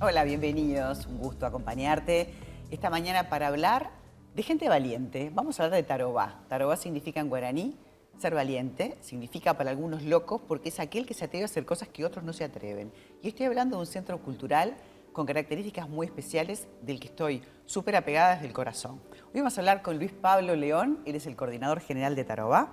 Hola, bienvenidos. Un gusto acompañarte esta mañana para hablar de gente valiente. Vamos a hablar de tarobá. Tarobá significa en guaraní ser valiente, significa para algunos locos porque es aquel que se atreve a hacer cosas que otros no se atreven. Y estoy hablando de un centro cultural con características muy especiales del que estoy súper apegada desde el corazón. Hoy vamos a hablar con Luis Pablo León, él es el coordinador general de Tarobá.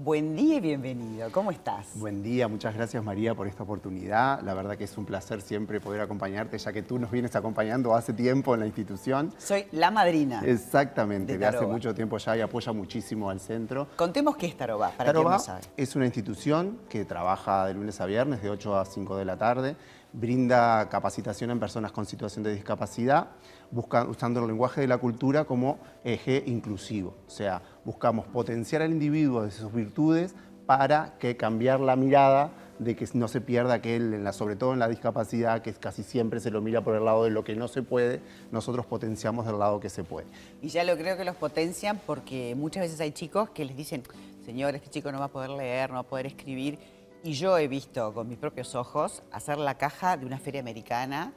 Buen día y bienvenido. ¿Cómo estás? Buen día, muchas gracias María por esta oportunidad. La verdad que es un placer siempre poder acompañarte, ya que tú nos vienes acompañando hace tiempo en la institución. Soy la madrina. Exactamente, de, hace mucho tiempo ya y apoya muchísimo al centro. Contemos qué es Tarobá, para Tarobá no sabe. es una institución que trabaja de lunes a viernes, de 8 a 5 de la tarde brinda capacitación en personas con situación de discapacidad, usando el lenguaje de la cultura como eje inclusivo. O sea, buscamos potenciar al individuo de sus virtudes para que cambiar la mirada de que no se pierda aquel, sobre todo en la discapacidad, que casi siempre se lo mira por el lado de lo que no se puede, nosotros potenciamos del lado que se puede. Y ya lo creo que los potencian porque muchas veces hay chicos que les dicen, señor, este chico no va a poder leer, no va a poder escribir, y yo he visto con mis propios ojos hacer la caja de una feria americana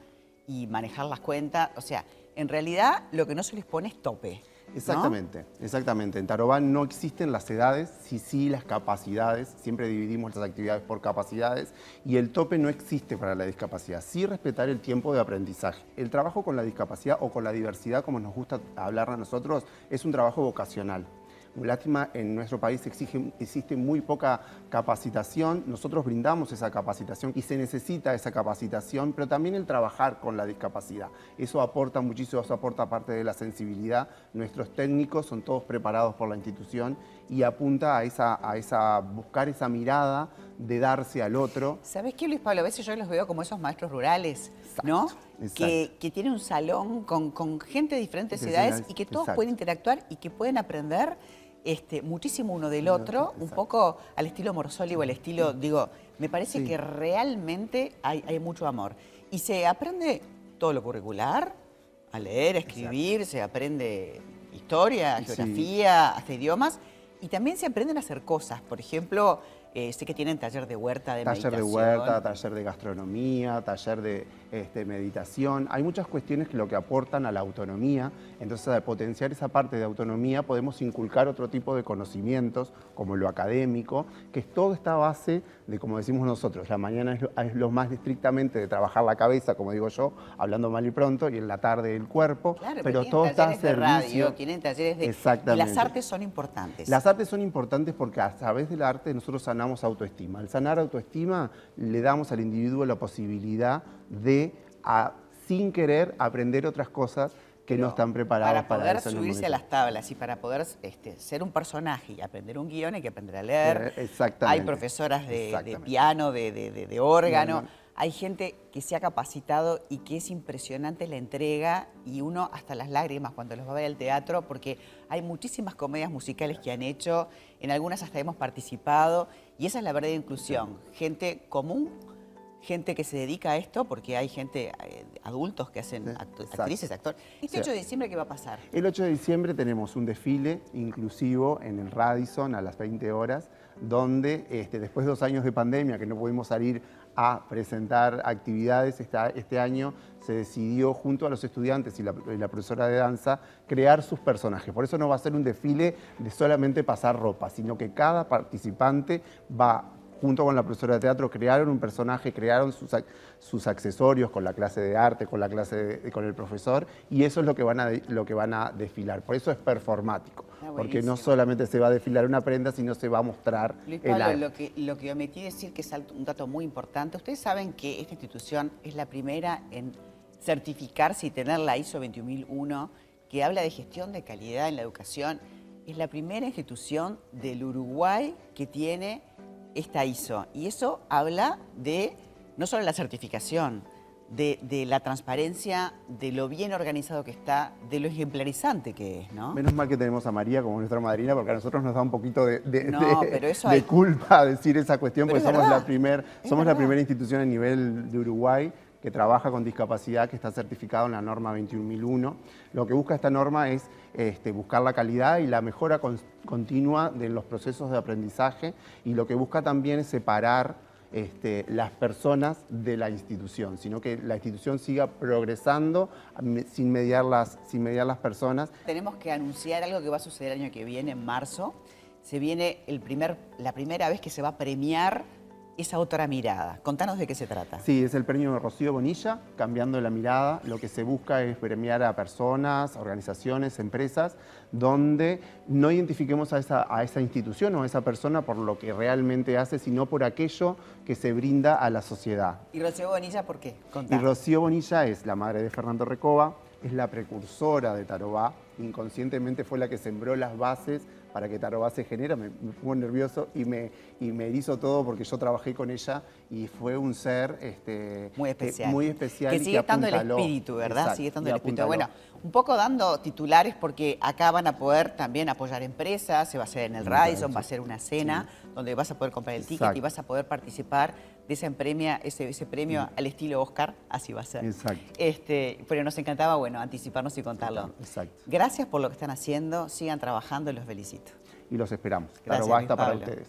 y manejar las cuentas. O sea, en realidad lo que no se les pone es tope. Exactamente, exactamente. En Tarobá no existen las edades, sí sí las capacidades, siempre dividimos las actividades por capacidades y el tope no existe para la discapacidad, sí respetar el tiempo de aprendizaje. El trabajo con la discapacidad o con la diversidad, como nos gusta hablar a nosotros, es un trabajo vocacional. Lástima, en nuestro país existe muy poca capacitación, nosotros brindamos esa capacitación y se necesita esa capacitación, pero también el trabajar con la discapacidad. Eso aporta muchísimo, eso aporta parte de la sensibilidad. Nuestros técnicos son todos preparados por la institución y apunta a, esa, a esa, buscar esa mirada de darse al otro. ¿Sabes qué, Luis Pablo? A veces yo los veo como esos maestros rurales, ¿no? Que, que tienen un salón con, gente de diferentes edades y que todos pueden interactuar y que pueden aprender este, muchísimo uno del otro, un poco al estilo Morsoli o al estilo, digo, me parece que realmente hay, mucho amor. Y se aprende todo lo curricular, a leer, a escribir, se aprende historia, geografía, hasta idiomas, y también se aprenden a hacer cosas. Por ejemplo, sé que tienen taller de huerta, de taller meditación. De huerta, taller de gastronomía, taller de este, meditación. Hay muchas cuestiones que lo que aportan a la autonomía. Entonces, al potenciar esa parte de autonomía, podemos inculcar otro tipo de conocimientos, como lo académico, que es toda esta base de, como decimos nosotros, la mañana es lo, más estrictamente de trabajar la cabeza, como digo yo, hablando mal y pronto, y en la tarde el cuerpo, pero, todo está a servicio. Radio, tienen talleres de... Exactamente. Y las artes son importantes. Las artes son importantes porque a través del arte nosotros sanamos autoestima. Al sanar autoestima le damos al individuo la posibilidad de, sin querer, aprender otras cosas que no están preparadas para, poder subirse a las tablas y para poder este, ser un personaje y aprender un guion hay que aprender a leer. Eh, exactamente. Hay profesoras de, piano, de, órgano hay gente que se ha capacitado y que es impresionante la entrega y uno hasta las lágrimas cuando los va a ver al teatro porque hay muchísimas comedias musicales que han hecho, en algunas hasta hemos participado y esa es la verdadera inclusión, gente común, gente que se dedica a esto porque hay gente, eh, adultos que hacen actrices, actores. ¿Este 8 de diciembre qué va a pasar? El 8 de diciembre tenemos un desfile inclusivo en el Radisson a las 20 horas donde este, después de dos años de pandemia que no pudimos salir a presentar actividades. este año se decidió junto a los estudiantes y la, profesora de danza crear sus personajes. Por eso no va a ser un desfile de solamente pasar ropa, sino que cada participante va junto con la profesora de teatro, crearon un personaje, crearon sus, accesorios con la clase de arte, con la clase con el profesor, y eso es lo que, van a, lo que van a desfilar. Por eso es performático, porque no solamente se va a desfilar una prenda, sino se va a mostrar Luis Pablo, Lo que, lo que omití decir, que es un dato muy importante, ustedes saben que esta institución es la primera en certificarse y tener la ISO 21001, que habla de gestión de calidad en la educación, es la primera institución del Uruguay que tiene esta ISO. Y eso habla de no solo la certificación, de, la transparencia, de lo bien organizado que está, de lo ejemplarizante que es, ¿no? Menos mal que tenemos a María como nuestra madrina, porque a nosotros nos da un poquito de, de, culpa decir esa cuestión, porque somos, la, primer, somos la primera institución a nivel de Uruguay que trabaja con discapacidad, que está certificado en la norma 21001. Lo que busca esta norma es este, buscar la calidad y la mejora continua de los procesos de aprendizaje y lo que busca también es separar este, las personas de la institución, sino que la institución siga progresando sin mediar, las, sin mediar las personas. Tenemos que anunciar algo que va a suceder el año que viene, en marzo. Se viene el primer, la primera vez que se va a premiar esa otra mirada. Contanos de qué se trata. Sí, es el premio de Rocío Bonilla, Cambiando la Mirada. Lo que se busca es premiar a personas, organizaciones, empresas, donde no identifiquemos a esa, a esa institución o a esa persona por lo que realmente hace, sino por aquello que se brinda a la sociedad. ¿Y Rocío Bonilla por qué? Y Rocío Bonilla es la madre de Fernando Recoba, es la precursora de Tarobá, inconscientemente fue la que sembró las bases para que Tarobá se genera, me, me pongo nervioso y me, y me hizo todo porque yo trabajé con ella y fue un ser este, muy eh, especial. muy especial que sigue estando el espíritu, ¿verdad? sigue estando el espíritu. Bueno, un poco dando titulares porque acá van a poder también apoyar empresas, se va a hacer en el Radisson, va a ser una cena donde vas a poder comprar el ticket y vas a poder participar de ese premio, ese, ese premio al estilo Oscar, así va a ser. Exacto. Este, pero nos encantaba, bueno, anticiparnos y contarlo. Exacto. Gracias por lo que están haciendo, sigan trabajando y los felicito. Y los esperamos. claro, basta para ustedes.